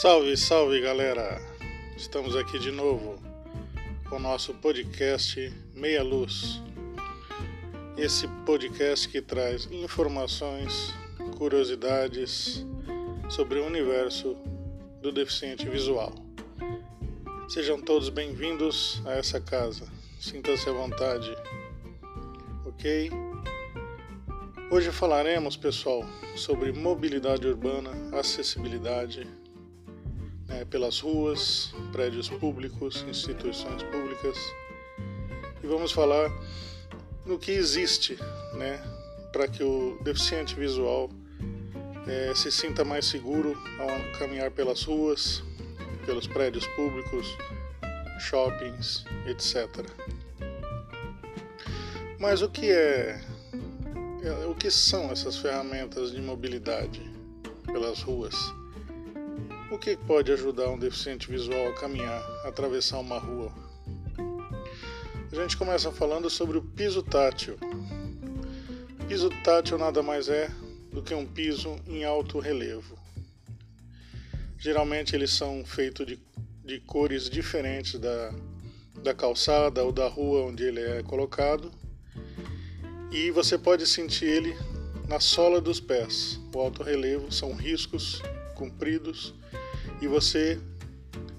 Salve, salve galera! Estamos aqui de novo com o nosso podcast Meia Luz. Esse podcast que traz informações, curiosidades sobre o universo do deficiente visual. Sejam todos bem-vindos a essa casa. Sinta-se à vontade. Ok? Hoje falaremos, pessoal, sobre mobilidade urbana, acessibilidade né, pelas ruas, prédios públicos, instituições públicas. E vamos falar no que existe né, para que o deficiente visual é, se sinta mais seguro ao caminhar pelas ruas, pelos prédios públicos, shoppings, etc. Mas o que é, é o que são essas ferramentas de mobilidade pelas ruas? O que pode ajudar um deficiente visual a caminhar, a atravessar uma rua? A gente começa falando sobre o piso tátil. Piso tátil nada mais é do que um piso em alto relevo. Geralmente eles são feitos de, de cores diferentes da, da calçada ou da rua onde ele é colocado. E você pode sentir ele na sola dos pés. O alto relevo são riscos compridos e você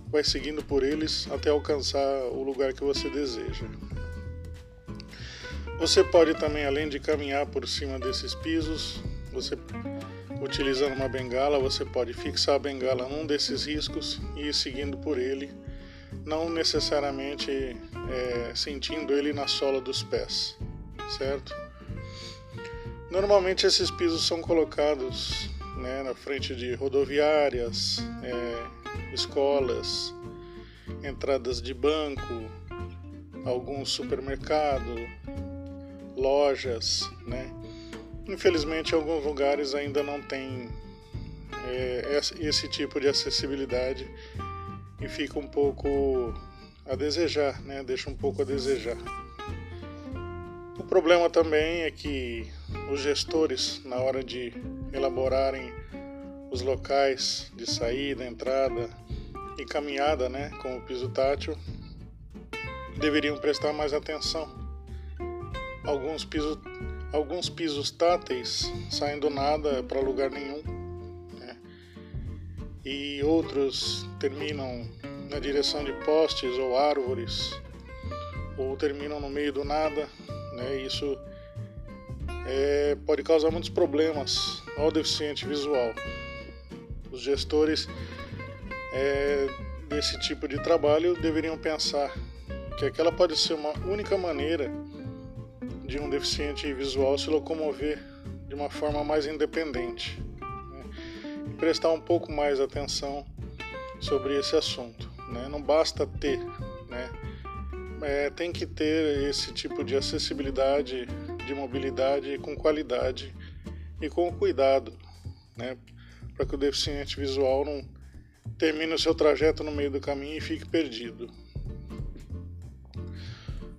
vai seguindo por eles até alcançar o lugar que você deseja. Você pode também, além de caminhar por cima desses pisos, você utilizando uma bengala, você pode fixar a bengala num desses riscos e ir seguindo por ele, não necessariamente é, sentindo ele na sola dos pés, certo? Normalmente esses pisos são colocados né, na frente de rodoviárias, é, escolas, entradas de banco, algum supermercado, lojas, né? Infelizmente, alguns lugares ainda não tem é, esse tipo de acessibilidade e fica um pouco a desejar, né? Deixa um pouco a desejar. O problema também é que os gestores, na hora de elaborarem os locais de saída, entrada e caminhada né, com o piso tátil, deveriam prestar mais atenção. Alguns pisos, alguns pisos táteis saem do nada para lugar nenhum, né, e outros terminam na direção de postes ou árvores, ou terminam no meio do nada. Né, isso é, pode causar muitos problemas ao deficiente visual. Os gestores é, desse tipo de trabalho deveriam pensar que aquela pode ser uma única maneira de um deficiente visual se locomover de uma forma mais independente né? e prestar um pouco mais atenção sobre esse assunto. Né? Não basta ter, né? É, tem que ter esse tipo de acessibilidade de mobilidade com qualidade e com cuidado, né, para que o deficiente visual não termine o seu trajeto no meio do caminho e fique perdido.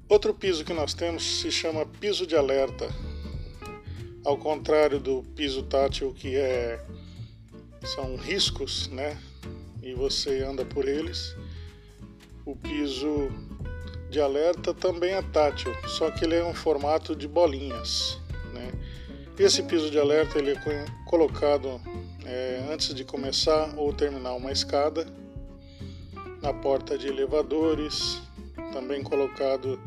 Outro piso que nós temos se chama piso de alerta. Ao contrário do piso tátil que é são riscos, né? E você anda por eles. O piso de alerta também é tátil, só que ele é um formato de bolinhas. Né? Esse piso de alerta ele é colocado é, antes de começar ou terminar uma escada, na porta de elevadores, também colocado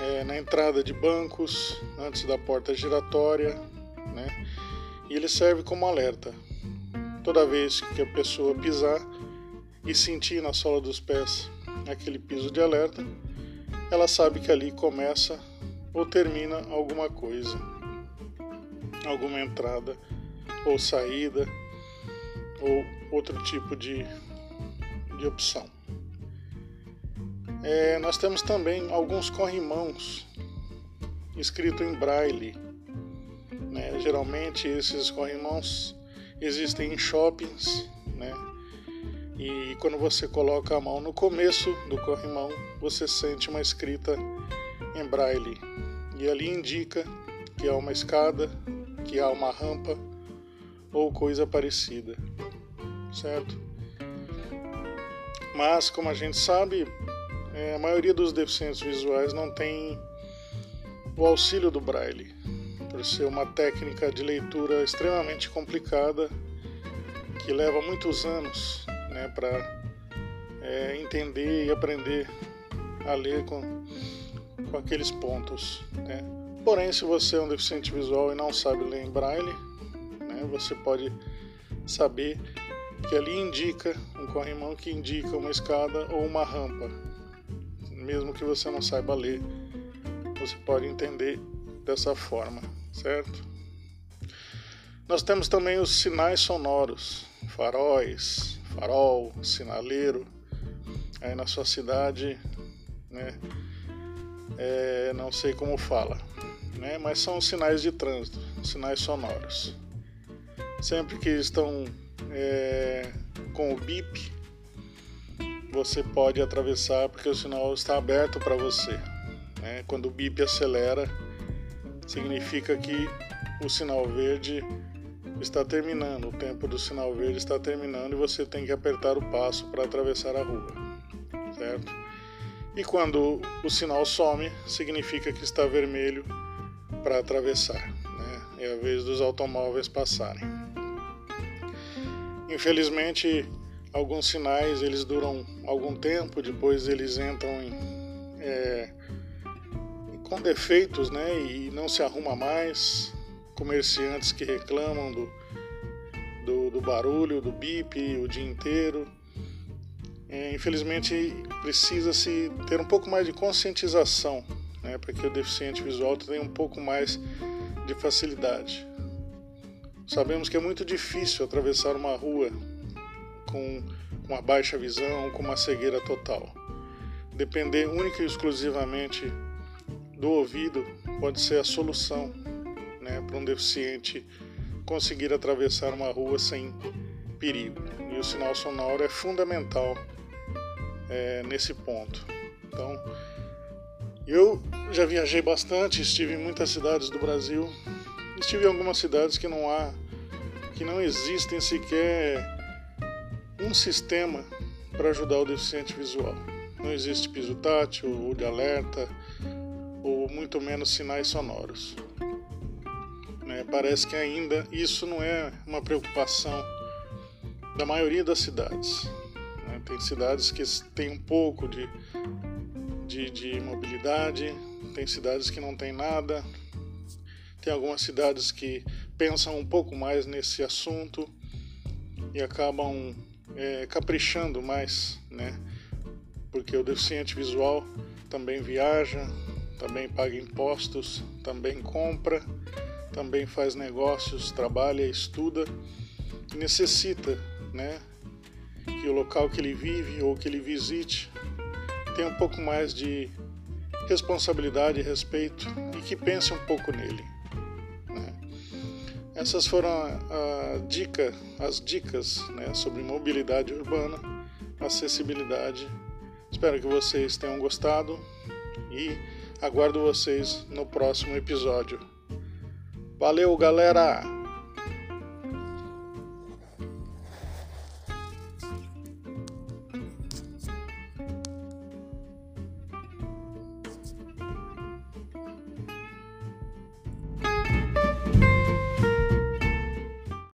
é, na entrada de bancos, antes da porta giratória, né? e ele serve como alerta. Toda vez que a pessoa pisar e sentir na sola dos pés aquele piso de alerta, ela sabe que ali começa ou termina alguma coisa, alguma entrada ou saída ou outro tipo de, de opção. É, nós temos também alguns corrimãos escritos em braille. Né? Geralmente esses corrimãos existem em shoppings, né? E quando você coloca a mão no começo do corrimão, você sente uma escrita em braille. E ali indica que há uma escada, que há uma rampa ou coisa parecida. Certo? Mas, como a gente sabe, é, a maioria dos deficientes visuais não tem o auxílio do braille, por ser uma técnica de leitura extremamente complicada que leva muitos anos né, para é, entender e aprender a ler com, com aqueles pontos. Né? Porém, se você é um deficiente visual e não sabe ler em braille, né, você pode saber que ali indica um corrimão que indica uma escada ou uma rampa. Mesmo que você não saiba ler, você pode entender dessa forma, certo? Nós temos também os sinais sonoros, faróis, farol, sinaleiro. Aí na sua cidade, né? É, não sei como fala, né? Mas são sinais de trânsito, sinais sonoros. Sempre que estão é, com o bip, você pode atravessar porque o sinal está aberto para você. Né? Quando o bip acelera, significa que o sinal verde está terminando, o tempo do sinal verde está terminando e você tem que apertar o passo para atravessar a rua, certo? E quando o sinal some, significa que está vermelho para atravessar, né? É a vez dos automóveis passarem. Infelizmente, alguns sinais eles duram algum tempo, depois eles entram em, é, com defeitos, né, e não se arruma mais. Comerciantes que reclamam do, do, do barulho, do bip o dia inteiro. É, infelizmente, precisa-se ter um pouco mais de conscientização né, para que o deficiente visual tenha um pouco mais de facilidade. Sabemos que é muito difícil atravessar uma rua com uma baixa visão, com uma cegueira total. Depender única e exclusivamente do ouvido pode ser a solução né, para um deficiente conseguir atravessar uma rua sem perigo. E o sinal sonoro é fundamental é, nesse ponto. Então, eu já viajei bastante, estive em muitas cidades do Brasil Estive em algumas cidades que não há, que não existem sequer um sistema para ajudar o deficiente visual. Não existe piso tátil ou de alerta, ou muito menos sinais sonoros. Parece que ainda isso não é uma preocupação da maioria das cidades. Né? Tem cidades que têm um pouco de, de, de mobilidade, tem cidades que não tem nada, tem algumas cidades que pensam um pouco mais nesse assunto e acabam é, caprichando mais, né? Porque o deficiente visual também viaja, também paga impostos, também compra, também faz negócios, trabalha, estuda necessita, né? Que o local que ele vive ou que ele visite tenha um pouco mais de responsabilidade e respeito e que pense um pouco nele. Essas foram a, a dica, as dicas né, sobre mobilidade urbana, acessibilidade. Espero que vocês tenham gostado e aguardo vocês no próximo episódio. Valeu, galera!